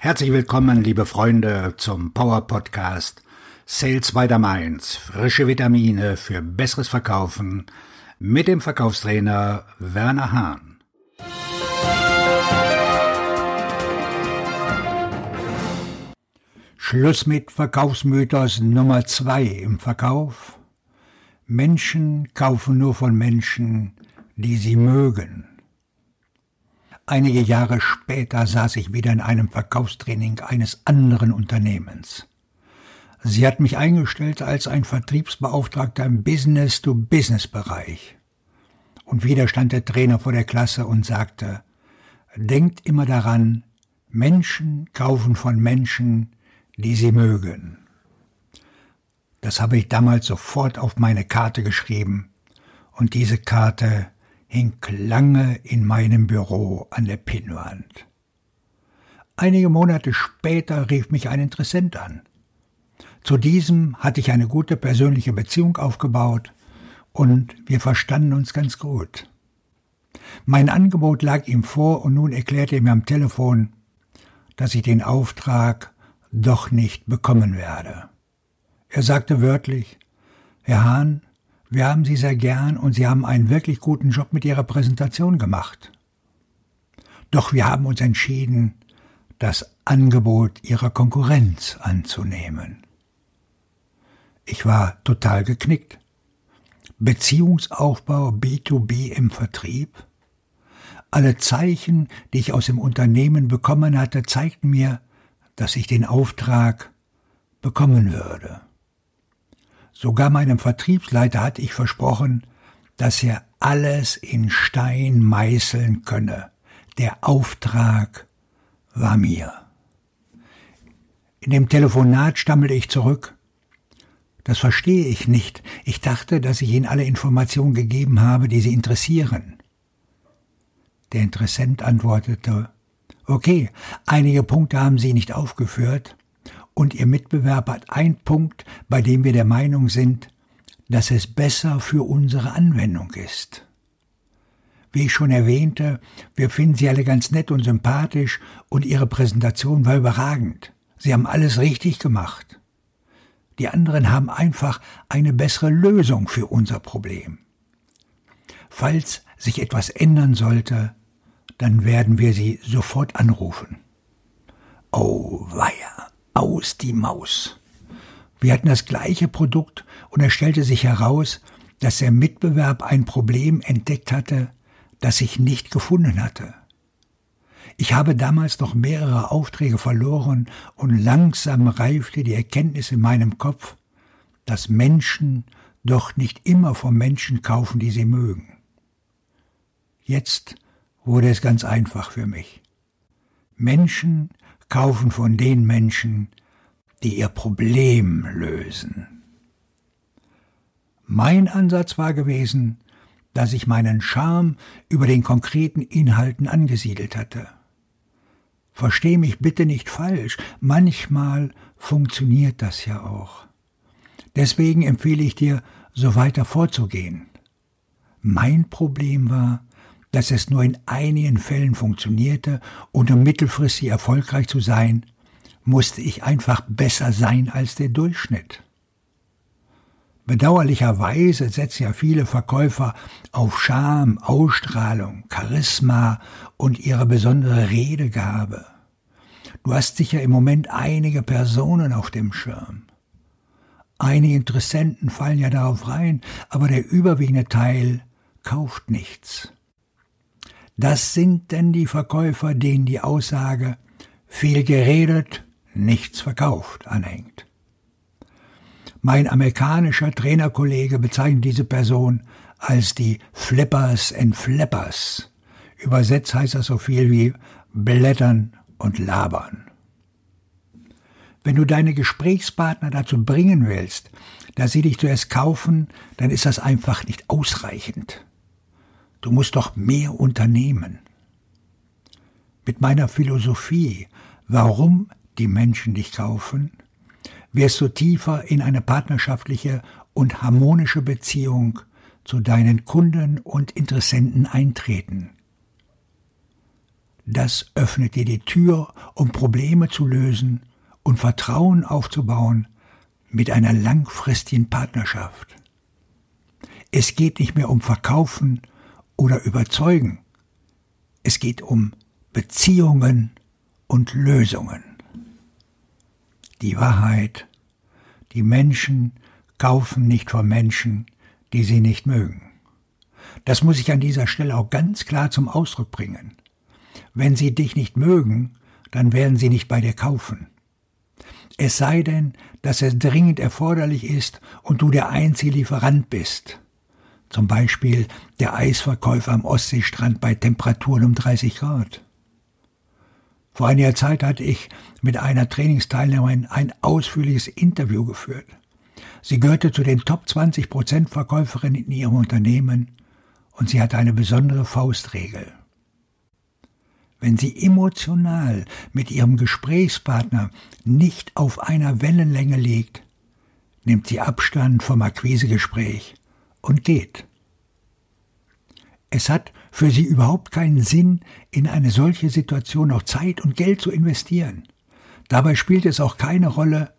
Herzlich willkommen, liebe Freunde, zum Power Podcast Sales by the Mainz. Frische Vitamine für besseres Verkaufen mit dem Verkaufstrainer Werner Hahn. Schluss mit Verkaufsmythos Nummer zwei im Verkauf. Menschen kaufen nur von Menschen, die sie mögen. Einige Jahre später saß ich wieder in einem Verkaufstraining eines anderen Unternehmens. Sie hat mich eingestellt als ein Vertriebsbeauftragter im Business-to-Business-Bereich. Und wieder stand der Trainer vor der Klasse und sagte, denkt immer daran, Menschen kaufen von Menschen, die sie mögen. Das habe ich damals sofort auf meine Karte geschrieben, und diese Karte hing lange in meinem Büro an der Pinnwand. Einige Monate später rief mich ein Interessent an. Zu diesem hatte ich eine gute persönliche Beziehung aufgebaut und wir verstanden uns ganz gut. Mein Angebot lag ihm vor und nun erklärte er mir am Telefon, dass ich den Auftrag doch nicht bekommen werde. Er sagte wörtlich, Herr Hahn, wir haben Sie sehr gern und Sie haben einen wirklich guten Job mit Ihrer Präsentation gemacht. Doch wir haben uns entschieden, das Angebot Ihrer Konkurrenz anzunehmen. Ich war total geknickt. Beziehungsaufbau B2B im Vertrieb? Alle Zeichen, die ich aus dem Unternehmen bekommen hatte, zeigten mir, dass ich den Auftrag bekommen würde. Sogar meinem Vertriebsleiter hatte ich versprochen, dass er alles in Stein meißeln könne. Der Auftrag war mir. In dem Telefonat stammelte ich zurück. Das verstehe ich nicht. Ich dachte, dass ich Ihnen alle Informationen gegeben habe, die Sie interessieren. Der Interessent antwortete, okay, einige Punkte haben Sie nicht aufgeführt, und Ihr Mitbewerber hat einen Punkt, bei dem wir der Meinung sind, dass es besser für unsere Anwendung ist. Wie ich schon erwähnte, wir finden Sie alle ganz nett und sympathisch und Ihre Präsentation war überragend. Sie haben alles richtig gemacht. Die anderen haben einfach eine bessere Lösung für unser Problem. Falls sich etwas ändern sollte, dann werden wir Sie sofort anrufen. Oh weia aus die Maus. Wir hatten das gleiche Produkt und es stellte sich heraus, dass der Mitbewerb ein Problem entdeckt hatte, das ich nicht gefunden hatte. Ich habe damals noch mehrere Aufträge verloren und langsam reifte die Erkenntnis in meinem Kopf, dass Menschen doch nicht immer vom Menschen kaufen, die sie mögen. Jetzt wurde es ganz einfach für mich. Menschen kaufen von den Menschen, die ihr Problem lösen. Mein Ansatz war gewesen, dass ich meinen Charme über den konkreten Inhalten angesiedelt hatte. Versteh mich bitte nicht falsch, manchmal funktioniert das ja auch. Deswegen empfehle ich dir, so weiter vorzugehen. Mein Problem war, dass es nur in einigen Fällen funktionierte und um mittelfristig erfolgreich zu sein, musste ich einfach besser sein als der Durchschnitt. Bedauerlicherweise setzen ja viele Verkäufer auf Charme, Ausstrahlung, Charisma und ihre besondere Redegabe. Du hast sicher im Moment einige Personen auf dem Schirm. Einige Interessenten fallen ja darauf rein, aber der überwiegende Teil kauft nichts. Das sind denn die Verkäufer, denen die Aussage viel geredet, nichts verkauft anhängt. Mein amerikanischer Trainerkollege bezeichnet diese Person als die Flippers and Flappers. Übersetzt heißt das so viel wie blättern und labern. Wenn du deine Gesprächspartner dazu bringen willst, dass sie dich zuerst kaufen, dann ist das einfach nicht ausreichend. Du musst doch mehr unternehmen. Mit meiner Philosophie, warum die Menschen dich kaufen, wirst du tiefer in eine partnerschaftliche und harmonische Beziehung zu deinen Kunden und Interessenten eintreten. Das öffnet dir die Tür, um Probleme zu lösen und Vertrauen aufzubauen mit einer langfristigen Partnerschaft. Es geht nicht mehr um Verkaufen oder Überzeugen. Es geht um Beziehungen und Lösungen. Die Wahrheit, die Menschen kaufen nicht von Menschen, die sie nicht mögen. Das muss ich an dieser Stelle auch ganz klar zum Ausdruck bringen. Wenn sie dich nicht mögen, dann werden sie nicht bei dir kaufen. Es sei denn, dass es dringend erforderlich ist und du der einzige Lieferant bist. Zum Beispiel der Eisverkäufer am Ostseestrand bei Temperaturen um 30 Grad. Vor einiger Zeit hatte ich mit einer Trainingsteilnehmerin ein ausführliches Interview geführt. Sie gehörte zu den Top 20 Prozent Verkäuferinnen in ihrem Unternehmen und sie hatte eine besondere Faustregel. Wenn sie emotional mit ihrem Gesprächspartner nicht auf einer Wellenlänge liegt, nimmt sie Abstand vom Akquisegespräch und geht. Es hat für sie überhaupt keinen Sinn, in eine solche Situation noch Zeit und Geld zu investieren. Dabei spielt es auch keine Rolle,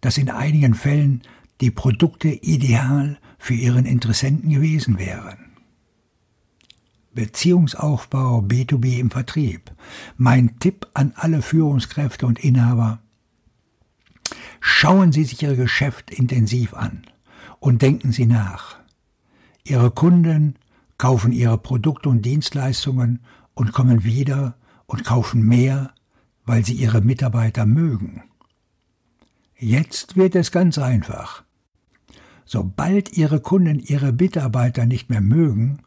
dass in einigen Fällen die Produkte ideal für ihren Interessenten gewesen wären. Beziehungsaufbau B2B im Vertrieb. Mein Tipp an alle Führungskräfte und Inhaber. Schauen Sie sich Ihr Geschäft intensiv an und denken Sie nach. Ihre Kunden kaufen Ihre Produkte und Dienstleistungen und kommen wieder und kaufen mehr, weil sie Ihre Mitarbeiter mögen. Jetzt wird es ganz einfach. Sobald Ihre Kunden Ihre Mitarbeiter nicht mehr mögen,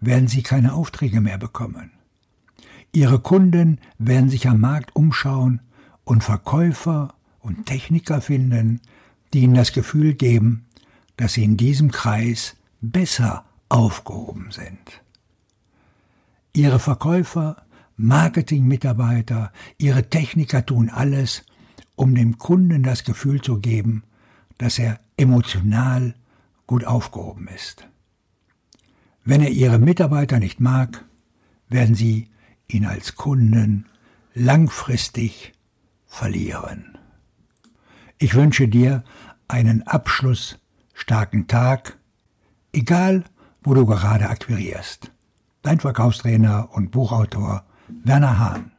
werden sie keine Aufträge mehr bekommen. Ihre Kunden werden sich am Markt umschauen und Verkäufer und Techniker finden, die ihnen das Gefühl geben, dass sie in diesem Kreis besser aufgehoben sind. Ihre Verkäufer, Marketingmitarbeiter, ihre Techniker tun alles, um dem Kunden das Gefühl zu geben, dass er emotional gut aufgehoben ist. Wenn er Ihre Mitarbeiter nicht mag, werden Sie ihn als Kunden langfristig verlieren. Ich wünsche dir einen abschlussstarken Tag, egal wo du gerade akquirierst. Dein Verkaufstrainer und Buchautor Werner Hahn.